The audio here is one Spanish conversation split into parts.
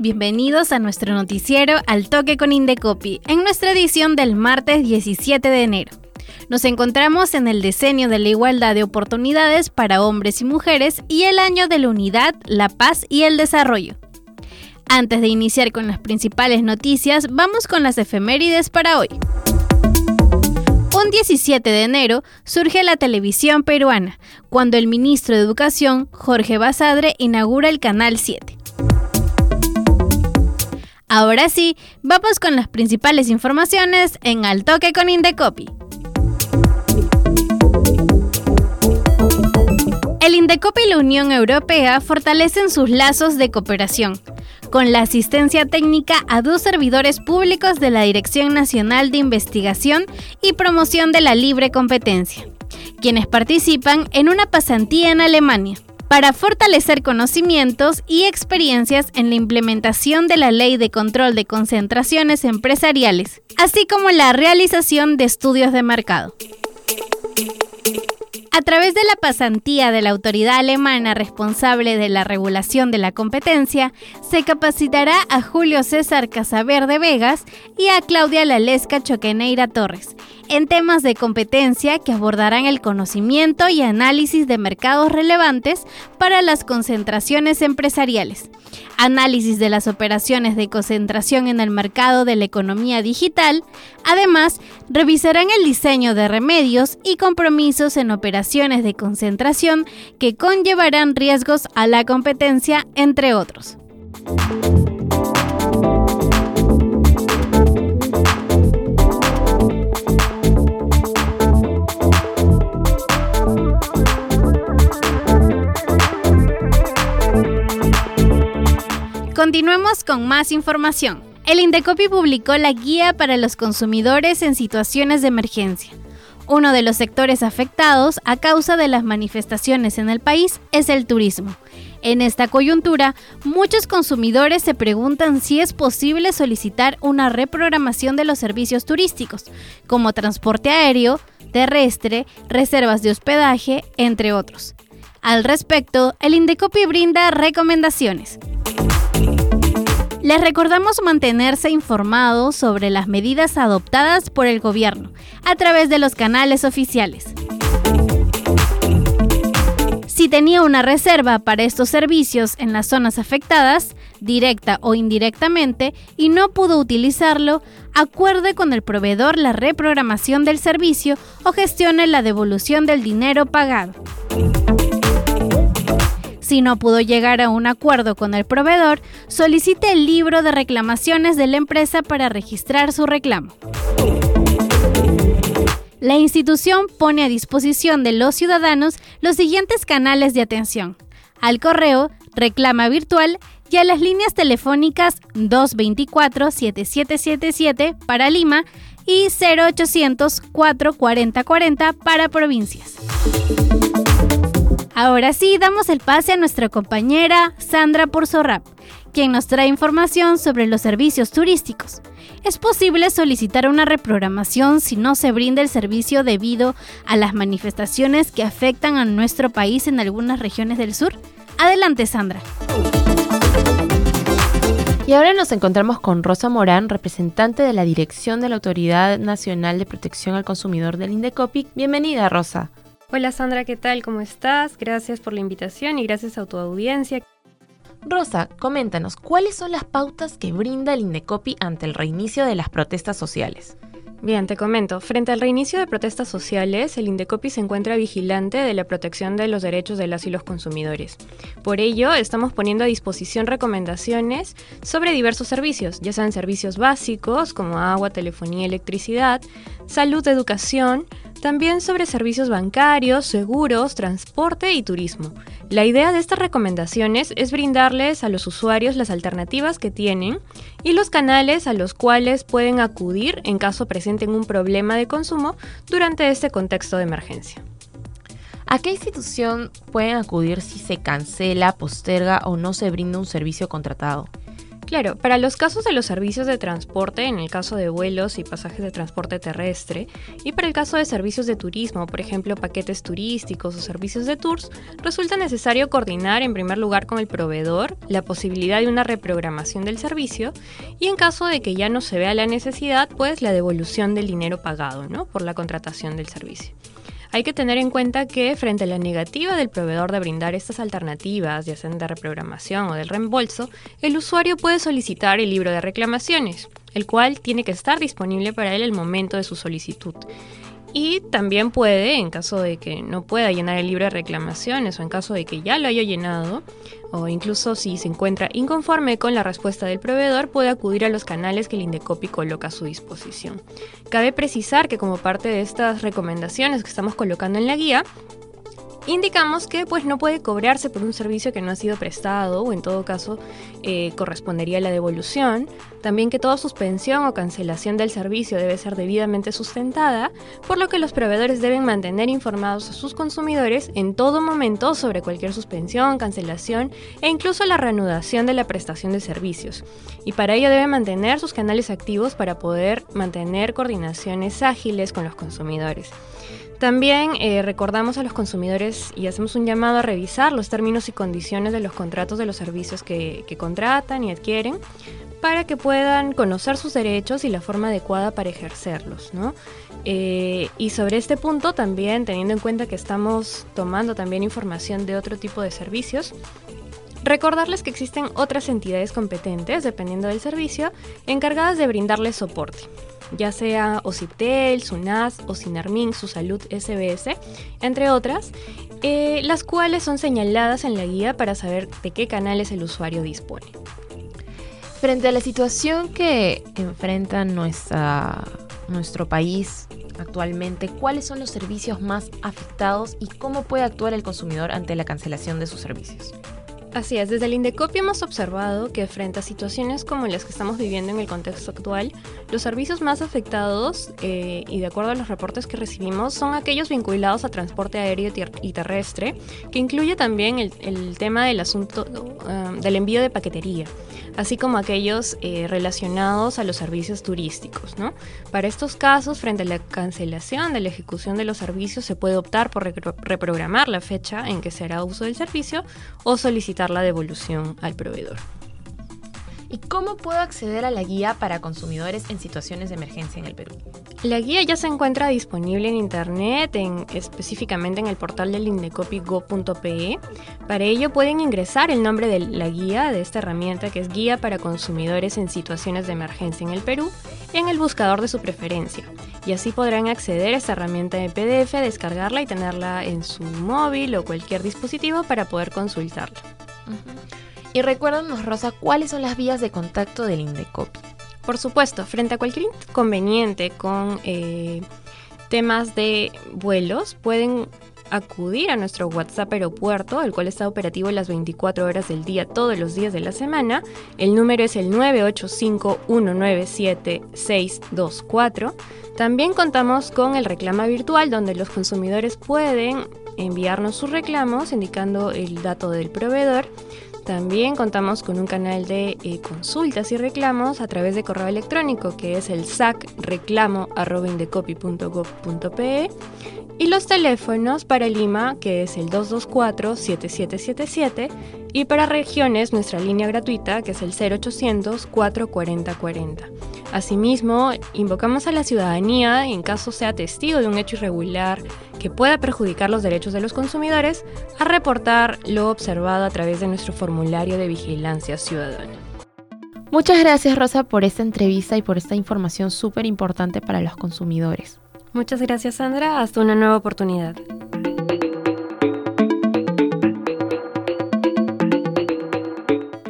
Bienvenidos a nuestro noticiero Al Toque con Indecopi, en nuestra edición del martes 17 de enero. Nos encontramos en el diseño de la igualdad de oportunidades para hombres y mujeres y el año de la unidad, la paz y el desarrollo. Antes de iniciar con las principales noticias, vamos con las efemérides para hoy. Un 17 de enero surge la televisión peruana, cuando el ministro de Educación, Jorge Basadre, inaugura el Canal 7. Ahora sí, vamos con las principales informaciones en Al Toque con Indecopi. El Indecopi y la Unión Europea fortalecen sus lazos de cooperación, con la asistencia técnica a dos servidores públicos de la Dirección Nacional de Investigación y Promoción de la Libre Competencia, quienes participan en una pasantía en Alemania para fortalecer conocimientos y experiencias en la implementación de la Ley de Control de Concentraciones Empresariales, así como la realización de estudios de mercado. A través de la pasantía de la autoridad alemana responsable de la regulación de la competencia, se capacitará a Julio César Casaverde Vegas y a Claudia Lalesca Choqueneira Torres en temas de competencia que abordarán el conocimiento y análisis de mercados relevantes para las concentraciones empresariales, análisis de las operaciones de concentración en el mercado de la economía digital, además revisarán el diseño de remedios y compromisos en operaciones de concentración que conllevarán riesgos a la competencia, entre otros. Con más información. El Indecopi publicó la guía para los consumidores en situaciones de emergencia. Uno de los sectores afectados a causa de las manifestaciones en el país es el turismo. En esta coyuntura, muchos consumidores se preguntan si es posible solicitar una reprogramación de los servicios turísticos, como transporte aéreo, terrestre, reservas de hospedaje, entre otros. Al respecto, el Indecopi brinda recomendaciones. Les recordamos mantenerse informados sobre las medidas adoptadas por el gobierno a través de los canales oficiales. Si tenía una reserva para estos servicios en las zonas afectadas, directa o indirectamente, y no pudo utilizarlo, acuerde con el proveedor la reprogramación del servicio o gestione la devolución del dinero pagado. Si no pudo llegar a un acuerdo con el proveedor, solicite el libro de reclamaciones de la empresa para registrar su reclamo. La institución pone a disposición de los ciudadanos los siguientes canales de atención. Al correo, reclama virtual y a las líneas telefónicas 224-7777 para Lima y 0800 440 40 para provincias. Ahora sí, damos el pase a nuestra compañera Sandra Porzorrap, quien nos trae información sobre los servicios turísticos. ¿Es posible solicitar una reprogramación si no se brinda el servicio debido a las manifestaciones que afectan a nuestro país en algunas regiones del sur? Adelante, Sandra. Y ahora nos encontramos con Rosa Morán, representante de la Dirección de la Autoridad Nacional de Protección al Consumidor del Indecopic. Bienvenida, Rosa. Hola Sandra, ¿qué tal? ¿Cómo estás? Gracias por la invitación y gracias a tu audiencia. Rosa, coméntanos, ¿cuáles son las pautas que brinda el Indecopi ante el reinicio de las protestas sociales? Bien, te comento. Frente al reinicio de protestas sociales, el Indecopi se encuentra vigilante de la protección de los derechos de las y los consumidores. Por ello, estamos poniendo a disposición recomendaciones sobre diversos servicios, ya sean servicios básicos como agua, telefonía, electricidad, salud, educación, también sobre servicios bancarios, seguros, transporte y turismo. La idea de estas recomendaciones es brindarles a los usuarios las alternativas que tienen y los canales a los cuales pueden acudir en caso presenten un problema de consumo durante este contexto de emergencia. ¿A qué institución pueden acudir si se cancela, posterga o no se brinda un servicio contratado? Claro, para los casos de los servicios de transporte, en el caso de vuelos y pasajes de transporte terrestre, y para el caso de servicios de turismo, por ejemplo, paquetes turísticos o servicios de tours, resulta necesario coordinar en primer lugar con el proveedor la posibilidad de una reprogramación del servicio y en caso de que ya no se vea la necesidad, pues la devolución del dinero pagado, ¿no? Por la contratación del servicio. Hay que tener en cuenta que frente a la negativa del proveedor de brindar estas alternativas, ya sean de reprogramación o del reembolso, el usuario puede solicitar el libro de reclamaciones, el cual tiene que estar disponible para él el momento de su solicitud. Y también puede, en caso de que no pueda llenar el libro de reclamaciones o en caso de que ya lo haya llenado, o incluso si se encuentra inconforme con la respuesta del proveedor, puede acudir a los canales que el Indecopi coloca a su disposición. Cabe precisar que como parte de estas recomendaciones que estamos colocando en la guía, indicamos que pues no puede cobrarse por un servicio que no ha sido prestado o en todo caso eh, correspondería a la devolución. También que toda suspensión o cancelación del servicio debe ser debidamente sustentada, por lo que los proveedores deben mantener informados a sus consumidores en todo momento sobre cualquier suspensión, cancelación e incluso la reanudación de la prestación de servicios. Y para ello deben mantener sus canales activos para poder mantener coordinaciones ágiles con los consumidores. También eh, recordamos a los consumidores y hacemos un llamado a revisar los términos y condiciones de los contratos de los servicios que, contratan y adquieren para que puedan conocer sus derechos y la forma adecuada para ejercerlos. Eh, y sobre este punto también, teniendo en cuenta que estamos tomando también información de otro tipo de servicios, Recordarles que existen otras entidades competentes, dependiendo del servicio, encargadas de brindarles soporte ya sea OCIPTEL, SUNAS o SINARMIN, Su Salud SBS, entre otras, eh, las cuales son señaladas en la guía para saber de qué canales el usuario dispone. Frente a la situación que enfrenta nuestro país actualmente, ¿cuáles son los servicios más afectados y cómo puede actuar el consumidor ante la cancelación de sus servicios? Así es, desde el Indecopio hemos observado que frente a situaciones como las que estamos viviendo en el contexto actual, los servicios más afectados, eh, y de acuerdo a los reportes que recibimos, son aquellos vinculados a transporte aéreo y terrestre, que incluye también el, tema del asunto um, del envío de paquetería, así como aquellos eh, relacionados a los servicios turísticos. Para estos casos, frente a la cancelación de la ejecución de los servicios, se puede optar por reprogramar la fecha en que se hará uso del servicio o solicitar la devolución al proveedor. ¿Y cómo puedo acceder a la guía para consumidores en situaciones de emergencia en el Perú? La guía ya se encuentra disponible en internet, en, específicamente en el portal del indecopi.go.pe. Para ello pueden ingresar el nombre de la guía de esta herramienta que es Guía para Consumidores en Situaciones de Emergencia en el Perú en el buscador de su preferencia. Y así podrán acceder a esta herramienta de PDF, descargarla y tenerla en su móvil o cualquier dispositivo para poder consultarla. Y recuérdanos, Rosa, cuáles son las vías de contacto del Indecopi. Por supuesto, frente a cualquier inconveniente con eh, temas de vuelos, pueden acudir a nuestro WhatsApp aeropuerto, el cual está operativo las 24 horas del día, todos los días de la semana. El número es el 985-197-624. También contamos con el reclama virtual, donde los consumidores pueden enviarnos sus reclamos indicando el dato del proveedor. También contamos con un canal de eh, consultas y reclamos a través de correo electrónico que es el sacreclamo.indecopy.gov.pe y los teléfonos para Lima que es el 224-7777 y para regiones nuestra línea gratuita que es el 0800 440 40. Asimismo, invocamos a la ciudadanía, en caso sea testigo de un hecho irregular que pueda perjudicar los derechos de los consumidores, a reportar lo observado a través de nuestro formulario de vigilancia ciudadana. Muchas gracias Rosa por esta entrevista y por esta información súper importante para los consumidores. Muchas gracias Sandra, hasta una nueva oportunidad.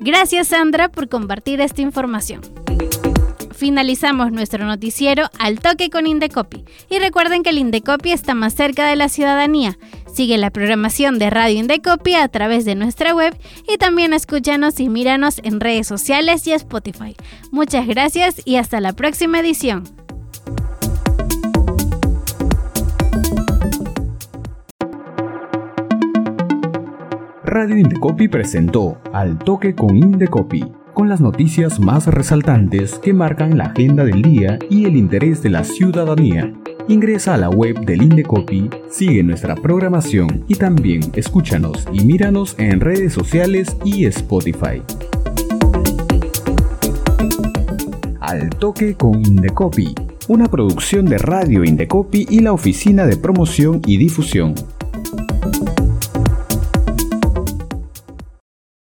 Gracias Sandra por compartir esta información. Finalizamos nuestro noticiero al toque con Indecopi. Y recuerden que el Indecopi está más cerca de la ciudadanía. Sigue la programación de Radio Indecopi a través de nuestra web y también escúchanos y míranos en redes sociales y Spotify. Muchas gracias y hasta la próxima edición. Radio Indecopi presentó Al Toque con Indecopi, con las noticias más resaltantes que marcan la agenda del día y el interés de la ciudadanía. Ingresa a la web del Indecopi, sigue nuestra programación y también escúchanos y míranos en redes sociales y Spotify. Al Toque con Indecopi, una producción de Radio Indecopi y la Oficina de Promoción y Difusión.